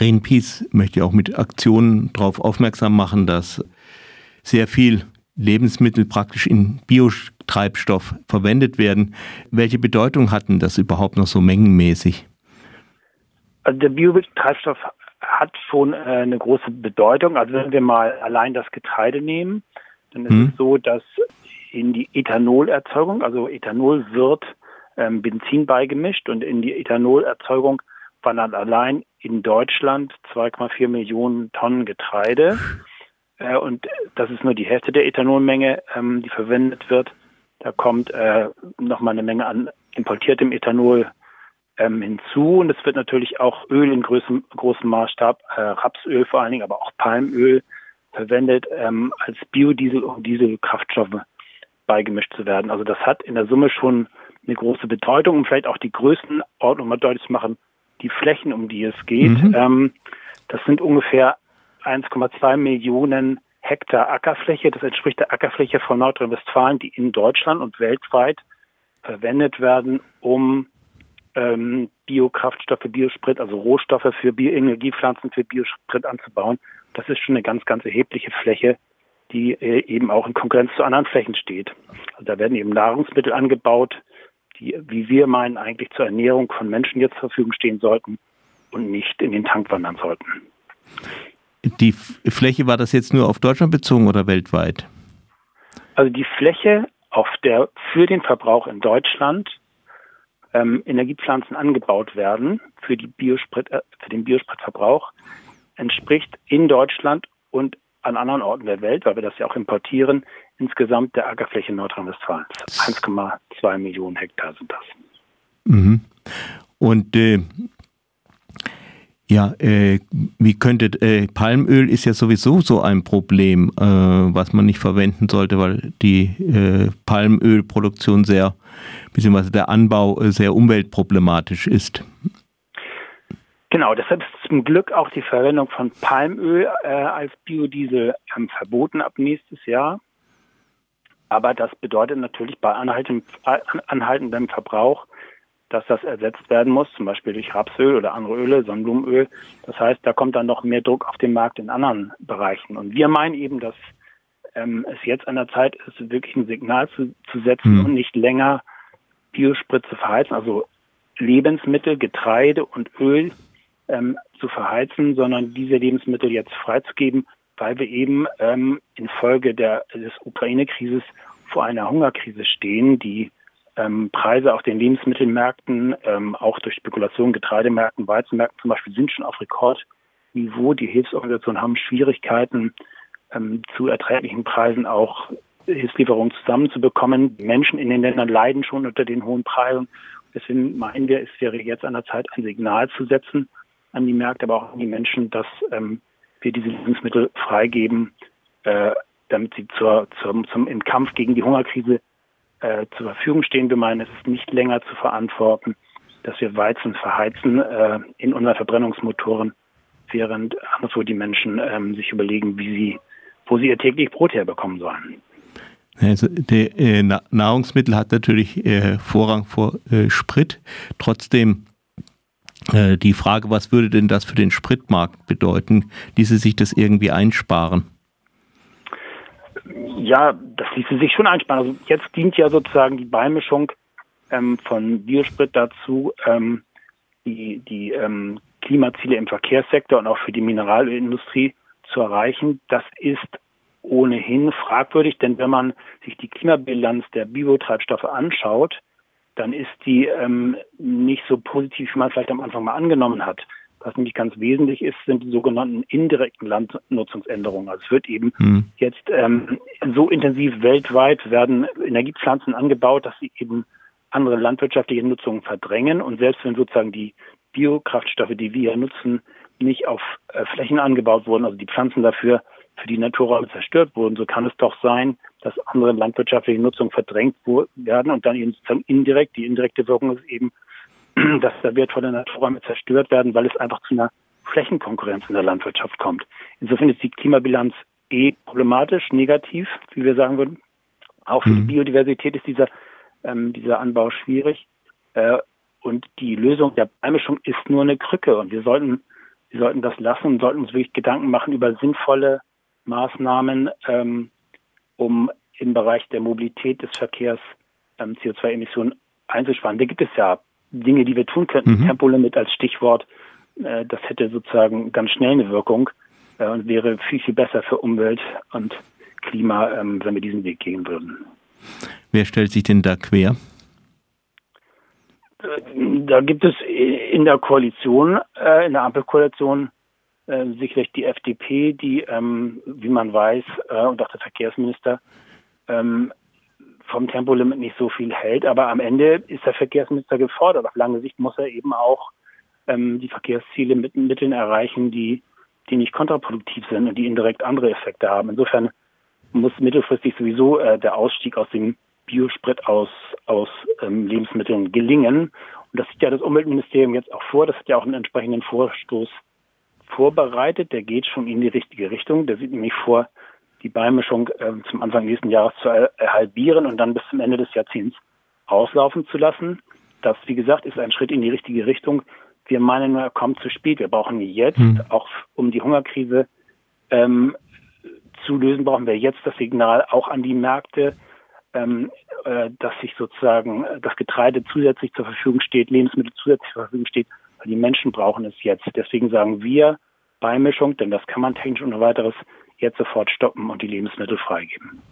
Greenpeace möchte auch mit Aktionen darauf aufmerksam machen, dass sehr viel Lebensmittel praktisch in Biotreibstoff verwendet werden. Welche Bedeutung hatten das überhaupt noch so mengenmäßig? Also der Biotreibstoff hat schon äh, eine große Bedeutung. Also wenn wir mal allein das Getreide nehmen, dann ist hm. es so, dass in die Ethanolerzeugung, also Ethanol wird ähm, Benzin beigemischt und in die Ethanolerzeugung wandern allein in Deutschland 2,4 Millionen Tonnen Getreide. Äh, und das ist nur die Hälfte der Ethanolmenge, ähm, die verwendet wird. Da kommt äh, nochmal eine Menge an importiertem Ethanol ähm, hinzu. Und es wird natürlich auch Öl in großem, großem Maßstab, äh, Rapsöl vor allen Dingen, aber auch Palmöl verwendet ähm, als Biodiesel und Dieselkraftstoffe beigemischt zu werden. Also das hat in der Summe schon eine große Bedeutung, um vielleicht auch die Größenordnung mal deutlich zu machen, die Flächen, um die es geht. Mhm. Ähm, das sind ungefähr 1,2 Millionen Hektar Ackerfläche. Das entspricht der Ackerfläche von Nordrhein-Westfalen, die in Deutschland und weltweit verwendet werden, um ähm, Biokraftstoffe, Biosprit, also Rohstoffe für Bioenergiepflanzen, für Biosprit anzubauen. Das ist schon eine ganz, ganz erhebliche Fläche, die äh, eben auch in Konkurrenz zu anderen Flächen steht. Also da werden eben Nahrungsmittel angebaut, die, wie wir meinen, eigentlich zur Ernährung von Menschen jetzt zur Verfügung stehen sollten und nicht in den Tank wandern sollten. Die Fläche war das jetzt nur auf Deutschland bezogen oder weltweit? Also die Fläche, auf der für den Verbrauch in Deutschland ähm, Energiepflanzen angebaut werden für, die Biosprit, äh, für den Biospritverbrauch, entspricht in Deutschland und an anderen Orten der Welt, weil wir das ja auch importieren, insgesamt der Ackerfläche Nordrhein-Westfalens. 1,2 Millionen Hektar sind das. Mhm. Und äh, ja, äh, wie könnte äh, Palmöl ist ja sowieso so ein Problem, äh, was man nicht verwenden sollte, weil die äh, Palmölproduktion sehr, beziehungsweise der Anbau äh, sehr umweltproblematisch ist. Genau, deshalb ist zum Glück auch die Verwendung von Palmöl äh, als Biodiesel ähm, verboten ab nächstes Jahr. Aber das bedeutet natürlich bei anhaltendem, anhaltendem Verbrauch dass das ersetzt werden muss, zum Beispiel durch Rapsöl oder andere Öle, Sonnenblumenöl. Das heißt, da kommt dann noch mehr Druck auf den Markt in anderen Bereichen. Und wir meinen eben, dass ähm, es jetzt an der Zeit ist, wirklich ein Signal zu, zu setzen mhm. und nicht länger Biosprit zu verheizen, also Lebensmittel, Getreide und Öl ähm, zu verheizen, sondern diese Lebensmittel jetzt freizugeben, weil wir eben ähm, infolge der, des Ukraine-Krises vor einer Hungerkrise stehen, die ähm, Preise auf den Lebensmittelmärkten, ähm, auch durch Spekulation, Getreidemärkten, Weizenmärkten zum Beispiel, sind schon auf Rekordniveau. Die Hilfsorganisationen haben Schwierigkeiten, ähm, zu erträglichen Preisen auch Hilfslieferungen zusammenzubekommen. Menschen in den Ländern leiden schon unter den hohen Preisen. Deswegen meinen wir, es wäre jetzt an der Zeit, ein Signal zu setzen an die Märkte, aber auch an die Menschen, dass ähm, wir diese Lebensmittel freigeben, äh, damit sie zur, zur, zum, im Kampf gegen die Hungerkrise äh, zur Verfügung stehen. Wir meinen, es ist nicht länger zu verantworten, dass wir Weizen verheizen äh, in unseren Verbrennungsmotoren, während anderswo die Menschen ähm, sich überlegen, wie sie, wo sie ihr täglich Brot herbekommen sollen. Also der äh, Nahrungsmittel hat natürlich äh, Vorrang vor äh, Sprit. Trotzdem die Frage, was würde denn das für den Spritmarkt bedeuten? Ließe sich das irgendwie einsparen? Ja, das ließe sich schon einsparen. Also jetzt dient ja sozusagen die Beimischung ähm, von Biosprit dazu, ähm, die, die ähm, Klimaziele im Verkehrssektor und auch für die Mineralölindustrie zu erreichen. Das ist ohnehin fragwürdig, denn wenn man sich die Klimabilanz der Biotreibstoffe anschaut, dann ist die ähm, nicht so positiv, wie man vielleicht am Anfang mal angenommen hat. Was nämlich ganz wesentlich ist, sind die sogenannten indirekten Landnutzungsänderungen. Also es wird eben hm. jetzt ähm, so intensiv weltweit werden Energiepflanzen angebaut, dass sie eben andere landwirtschaftliche Nutzungen verdrängen. Und selbst wenn sozusagen die Biokraftstoffe, die wir nutzen, nicht auf äh, Flächen angebaut wurden, also die Pflanzen dafür für die Naturräume zerstört wurden, so kann es doch sein, dass andere landwirtschaftliche Nutzungen verdrängt werden und dann eben sozusagen indirekt, die indirekte Wirkung ist eben, dass da wertvolle Naturräume zerstört werden, weil es einfach zu einer Flächenkonkurrenz in der Landwirtschaft kommt. Insofern ist die Klimabilanz eh problematisch, negativ, wie wir sagen würden. Auch für mhm. die Biodiversität ist dieser, ähm, dieser Anbau schwierig. Äh, und die Lösung der Beimischung ist nur eine Krücke. Und wir sollten wir sollten das lassen und sollten uns wirklich Gedanken machen über sinnvolle Maßnahmen, ähm, um im Bereich der Mobilität des Verkehrs ähm, CO2-Emissionen einzusparen. Da gibt es ja Dinge, die wir tun könnten. Mhm. Tempolimit als Stichwort, äh, das hätte sozusagen ganz schnell eine Wirkung äh, und wäre viel, viel besser für Umwelt und Klima, ähm, wenn wir diesen Weg gehen würden. Wer stellt sich denn da quer? Äh, da gibt es in der Koalition, äh, in der Ampelkoalition, äh, sicherlich die FDP, die, ähm, wie man weiß, und auch der Verkehrsminister ähm, vom Tempolimit nicht so viel hält. Aber am Ende ist der Verkehrsminister gefordert. Auf lange Sicht muss er eben auch ähm, die Verkehrsziele mit Mitteln erreichen, die, die nicht kontraproduktiv sind und die indirekt andere Effekte haben. Insofern muss mittelfristig sowieso äh, der Ausstieg aus dem Biosprit aus, aus ähm, Lebensmitteln gelingen. Und das sieht ja das Umweltministerium jetzt auch vor. Das hat ja auch einen entsprechenden Vorstoß vorbereitet. Der geht schon in die richtige Richtung. Der sieht nämlich vor, die Beimischung äh, zum Anfang nächsten Jahres zu halbieren und dann bis zum Ende des Jahrzehnts auslaufen zu lassen. Das, wie gesagt, ist ein Schritt in die richtige Richtung. Wir meinen er kommt zu spät. Wir brauchen jetzt, hm. auch um die Hungerkrise ähm, zu lösen, brauchen wir jetzt das Signal auch an die Märkte, ähm, äh, dass sich sozusagen das Getreide zusätzlich zur Verfügung steht, Lebensmittel zusätzlich zur Verfügung steht, die Menschen brauchen es jetzt. Deswegen sagen wir Beimischung, denn das kann man technisch und weiteres jetzt sofort stoppen und die Lebensmittel freigeben.